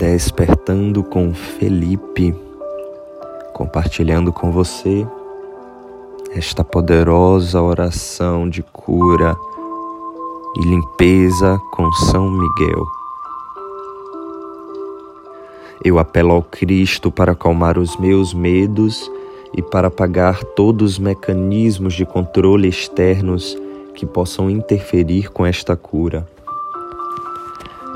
Despertando com Felipe, compartilhando com você esta poderosa oração de cura e limpeza com São Miguel. Eu apelo ao Cristo para acalmar os meus medos e para apagar todos os mecanismos de controle externos que possam interferir com esta cura.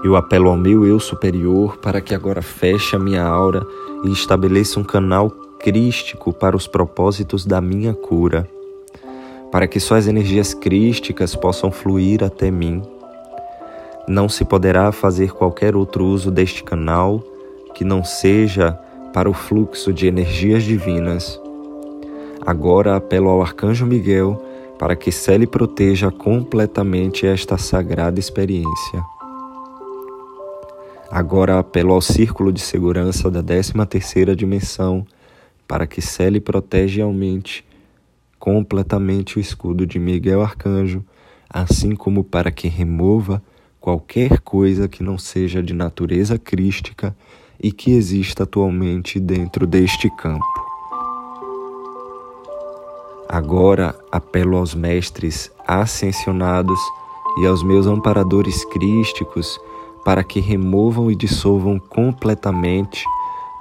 Eu apelo ao meu eu superior para que agora feche a minha aura e estabeleça um canal crístico para os propósitos da minha cura, para que só as energias crísticas possam fluir até mim. Não se poderá fazer qualquer outro uso deste canal que não seja para o fluxo de energias divinas. Agora apelo ao Arcanjo Miguel para que cele proteja completamente esta sagrada experiência. Agora apelo ao círculo de segurança da 13ª dimensão para que cele e protege e aumente completamente o escudo de Miguel Arcanjo, assim como para que remova qualquer coisa que não seja de natureza crística e que exista atualmente dentro deste campo. Agora apelo aos mestres ascensionados e aos meus amparadores crísticos para que removam e dissolvam completamente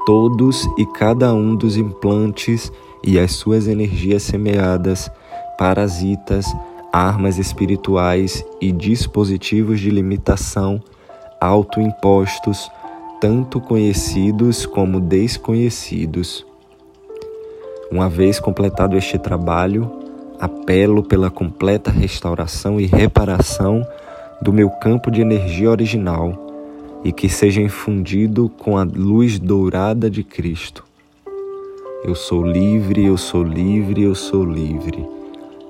todos e cada um dos implantes e as suas energias semeadas, parasitas, armas espirituais e dispositivos de limitação autoimpostos, tanto conhecidos como desconhecidos. Uma vez completado este trabalho, apelo pela completa restauração e reparação do meu campo de energia original e que seja infundido com a luz dourada de Cristo. Eu sou livre, eu sou livre, eu sou livre.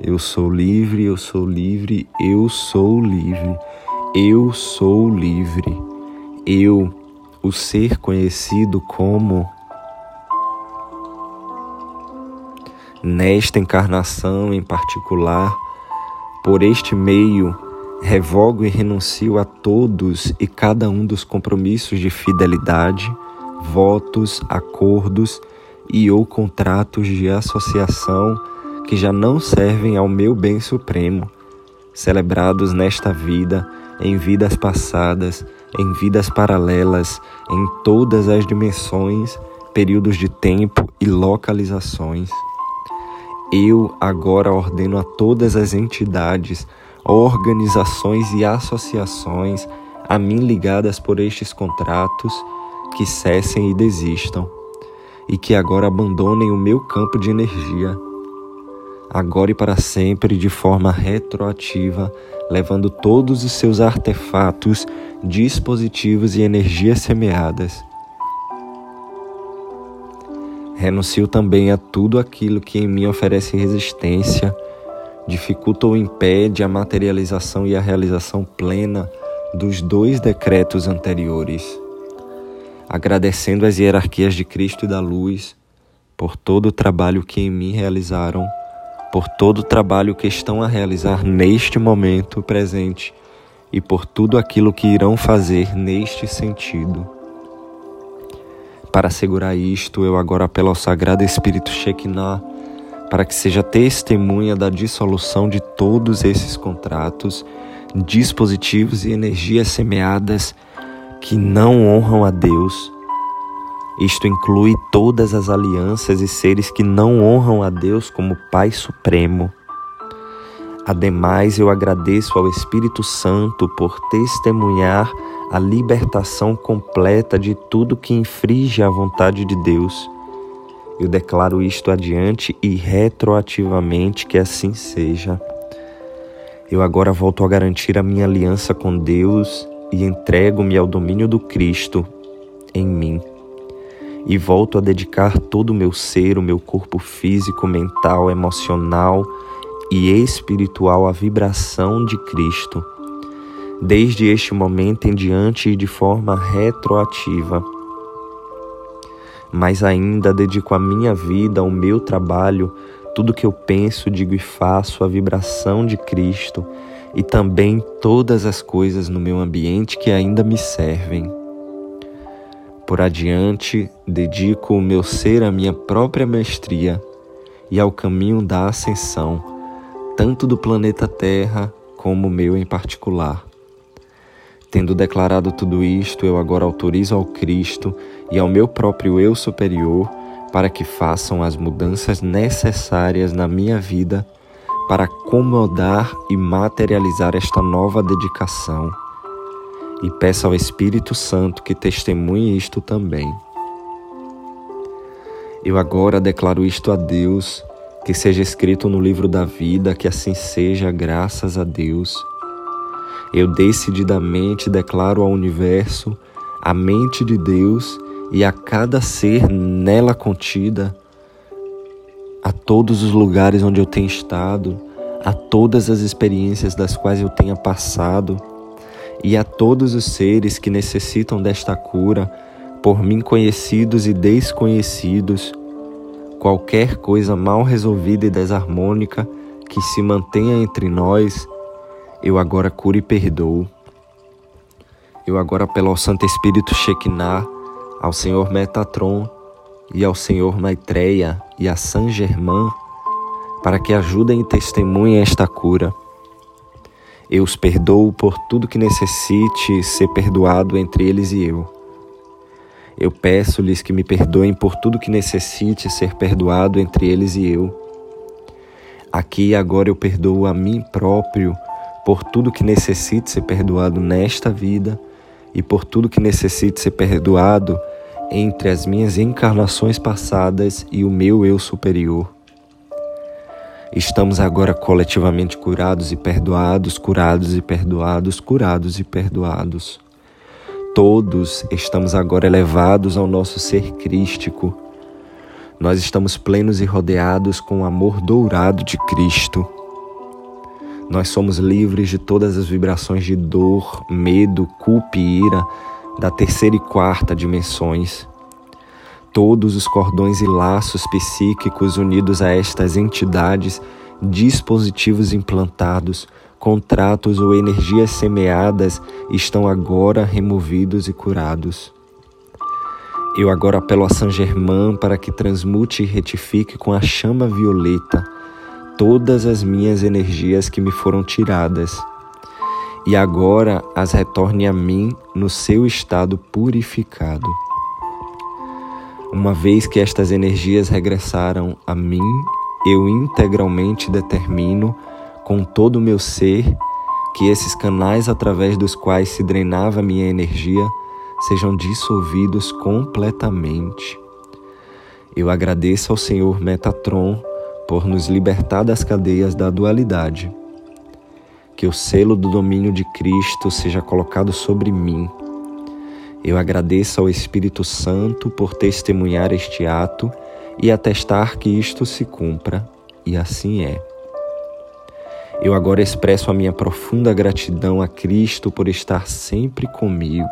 Eu sou livre, eu sou livre, eu sou livre. Eu sou livre. Eu, o ser conhecido como nesta encarnação em particular, por este meio Revogo e renuncio a todos e cada um dos compromissos de fidelidade, votos, acordos e ou contratos de associação que já não servem ao meu bem supremo, celebrados nesta vida, em vidas passadas, em vidas paralelas, em todas as dimensões, períodos de tempo e localizações. Eu agora ordeno a todas as entidades organizações e associações a mim ligadas por estes contratos que cessem e desistam, e que agora abandonem o meu campo de energia, agora e para sempre, de forma retroativa, levando todos os seus artefatos, dispositivos e energias semeadas. Renuncio também a tudo aquilo que em mim oferece resistência dificulta ou impede a materialização e a realização plena dos dois decretos anteriores. Agradecendo as hierarquias de Cristo e da Luz por todo o trabalho que em mim realizaram, por todo o trabalho que estão a realizar neste momento presente e por tudo aquilo que irão fazer neste sentido. Para assegurar isto, eu agora apelo ao Sagrado Espírito Shekinah para que seja testemunha da dissolução de todos esses contratos, dispositivos e energias semeadas que não honram a Deus. Isto inclui todas as alianças e seres que não honram a Deus como Pai Supremo. Ademais, eu agradeço ao Espírito Santo por testemunhar a libertação completa de tudo que infringe a vontade de Deus eu declaro isto adiante e retroativamente que assim seja. Eu agora volto a garantir a minha aliança com Deus e entrego-me ao domínio do Cristo em mim. E volto a dedicar todo o meu ser, o meu corpo físico, mental, emocional e espiritual à vibração de Cristo. Desde este momento em diante e de forma retroativa mas ainda dedico a minha vida, ao meu trabalho, tudo que eu penso, digo e faço, a vibração de Cristo e também todas as coisas no meu ambiente que ainda me servem. Por adiante, dedico o meu ser à minha própria mestria e ao caminho da ascensão, tanto do planeta Terra como o meu em particular. Tendo declarado tudo isto, eu agora autorizo ao Cristo e ao meu próprio eu superior para que façam as mudanças necessárias na minha vida para acomodar e materializar esta nova dedicação. E peço ao Espírito Santo que testemunhe isto também. Eu agora declaro isto a Deus, que seja escrito no livro da vida, que assim seja, graças a Deus. Eu decididamente declaro ao universo a mente de Deus e a cada ser nela contida a todos os lugares onde eu tenho estado, a todas as experiências das quais eu tenha passado e a todos os seres que necessitam desta cura, por mim conhecidos e desconhecidos, qualquer coisa mal resolvida e desarmônica que se mantenha entre nós, eu agora curo e perdoo. Eu agora apelo ao Santo Espírito Shekinah, ao Senhor Metatron e ao Senhor Maitreya e a Saint Germain para que ajudem e testemunhem esta cura. Eu os perdoo por tudo que necessite ser perdoado entre eles e eu. Eu peço-lhes que me perdoem por tudo que necessite ser perdoado entre eles e eu. Aqui e agora eu perdoo a mim próprio por tudo que necessite ser perdoado nesta vida e por tudo que necessite ser perdoado entre as minhas encarnações passadas e o meu eu superior. Estamos agora coletivamente curados e perdoados, curados e perdoados, curados e perdoados. Todos estamos agora elevados ao nosso ser crístico. Nós estamos plenos e rodeados com o amor dourado de Cristo. Nós somos livres de todas as vibrações de dor, medo, culpa e ira da terceira e quarta dimensões. Todos os cordões e laços psíquicos unidos a estas entidades, dispositivos implantados, contratos ou energias semeadas estão agora removidos e curados. Eu agora apelo a Saint Germain para que transmute e retifique com a chama violeta todas as minhas energias que me foram tiradas e agora as retorne a mim no seu estado purificado. Uma vez que estas energias regressaram a mim, eu integralmente determino com todo o meu ser que esses canais através dos quais se drenava minha energia sejam dissolvidos completamente. Eu agradeço ao Senhor Metatron por nos libertar das cadeias da dualidade. Que o selo do domínio de Cristo seja colocado sobre mim eu agradeço ao Espírito Santo por testemunhar este ato e atestar que isto se cumpra, e assim é. Eu agora expresso a minha profunda gratidão a Cristo por estar sempre comigo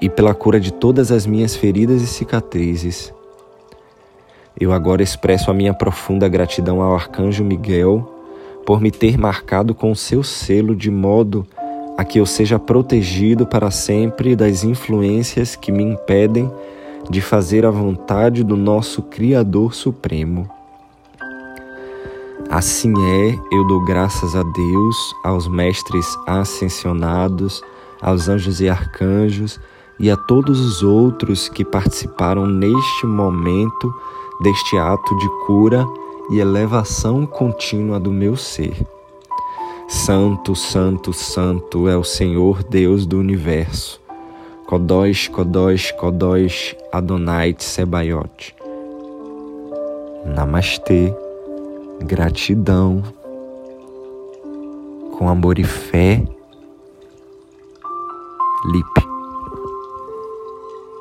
e pela cura de todas as minhas feridas e cicatrizes. Eu agora expresso a minha profunda gratidão ao Arcanjo Miguel por me ter marcado com seu selo de modo a que eu seja protegido para sempre das influências que me impedem de fazer a vontade do nosso Criador Supremo. Assim é, eu dou graças a Deus, aos mestres ascensionados, aos anjos e arcanjos e a todos os outros que participaram neste momento deste ato de cura e elevação contínua do meu ser. Santo, Santo, Santo é o Senhor Deus do universo. Kodós, Kodós, Kodós, Adonai Tsebaiote. Namastê, gratidão, com amor e fé, Lipe.